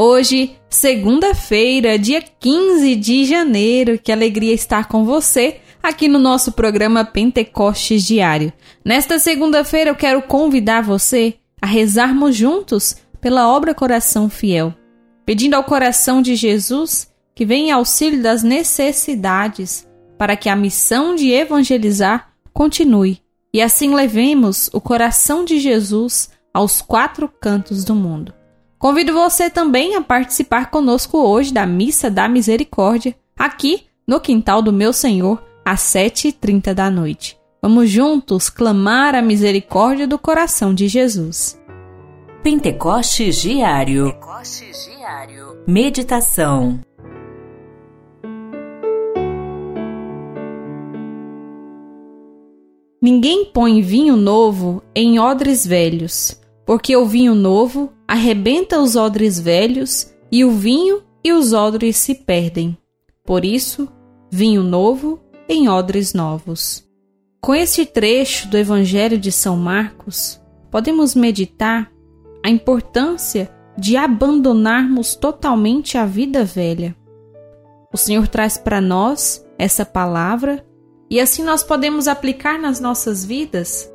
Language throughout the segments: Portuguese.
Hoje, segunda-feira, dia 15 de janeiro, que alegria estar com você aqui no nosso programa Pentecostes Diário. Nesta segunda-feira, eu quero convidar você a rezarmos juntos pela obra Coração Fiel, pedindo ao coração de Jesus que venha em auxílio das necessidades para que a missão de evangelizar continue e assim levemos o coração de Jesus aos quatro cantos do mundo. Convido você também a participar conosco hoje da Missa da Misericórdia, aqui no quintal do meu Senhor, às 7h30 da noite. Vamos juntos clamar a misericórdia do coração de Jesus. Pentecostes Diário. Pentecostes Diário. Meditação. Ninguém põe vinho novo em odres velhos, porque o vinho novo arrebenta os odres velhos e o vinho e os odres se perdem. Por isso, vinho novo em odres novos. Com este trecho do Evangelho de São Marcos, podemos meditar a importância de abandonarmos totalmente a vida velha. O Senhor traz para nós essa palavra e assim nós podemos aplicar nas nossas vidas,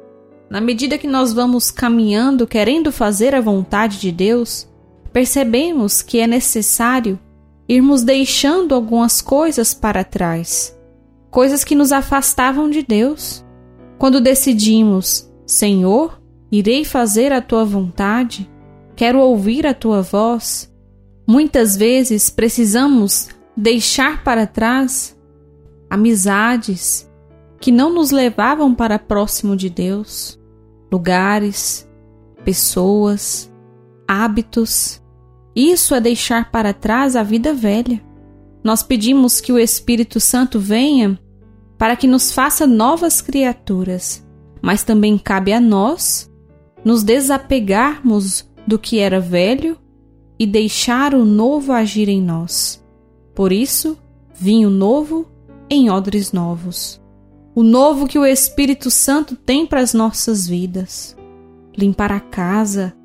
na medida que nós vamos caminhando querendo fazer a vontade de Deus, percebemos que é necessário irmos deixando algumas coisas para trás, coisas que nos afastavam de Deus. Quando decidimos, Senhor, irei fazer a tua vontade, quero ouvir a tua voz, muitas vezes precisamos deixar para trás amizades que não nos levavam para próximo de Deus, lugares, pessoas, hábitos. Isso é deixar para trás a vida velha. Nós pedimos que o Espírito Santo venha para que nos faça novas criaturas, mas também cabe a nós nos desapegarmos do que era velho e deixar o novo agir em nós. Por isso, vinho novo em odres novos. O novo que o Espírito Santo tem para as nossas vidas. Limpar a casa,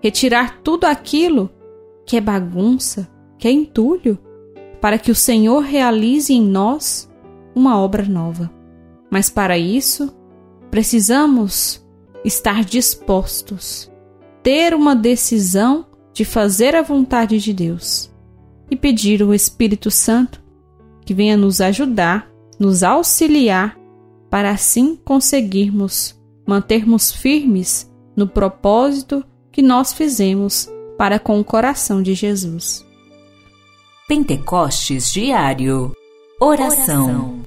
retirar tudo aquilo que é bagunça, que é entulho, para que o Senhor realize em nós uma obra nova. Mas para isso, precisamos estar dispostos, ter uma decisão de fazer a vontade de Deus e pedir o Espírito Santo que venha nos ajudar, nos auxiliar, para assim conseguirmos mantermos firmes no propósito que nós fizemos para com o coração de Jesus. Pentecostes Diário Oração. Oração.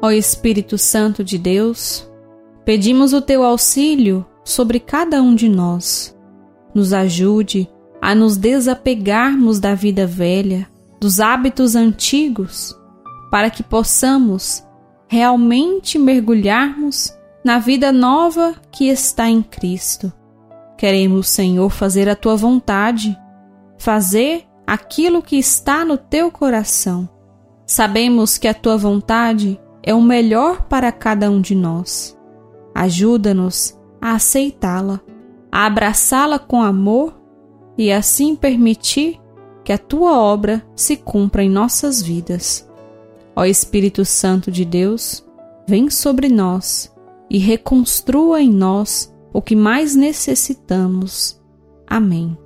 Ó Espírito Santo de Deus, pedimos o teu auxílio sobre cada um de nós. Nos ajude a nos desapegarmos da vida velha, dos hábitos antigos, para que possamos realmente mergulharmos na vida nova que está em Cristo. Queremos, Senhor, fazer a tua vontade, fazer aquilo que está no teu coração. Sabemos que a tua vontade é o melhor para cada um de nós. Ajuda-nos a aceitá-la, a abraçá-la com amor e assim permitir que a tua obra se cumpra em nossas vidas. Ó Espírito Santo de Deus, vem sobre nós e reconstrua em nós o que mais necessitamos. Amém.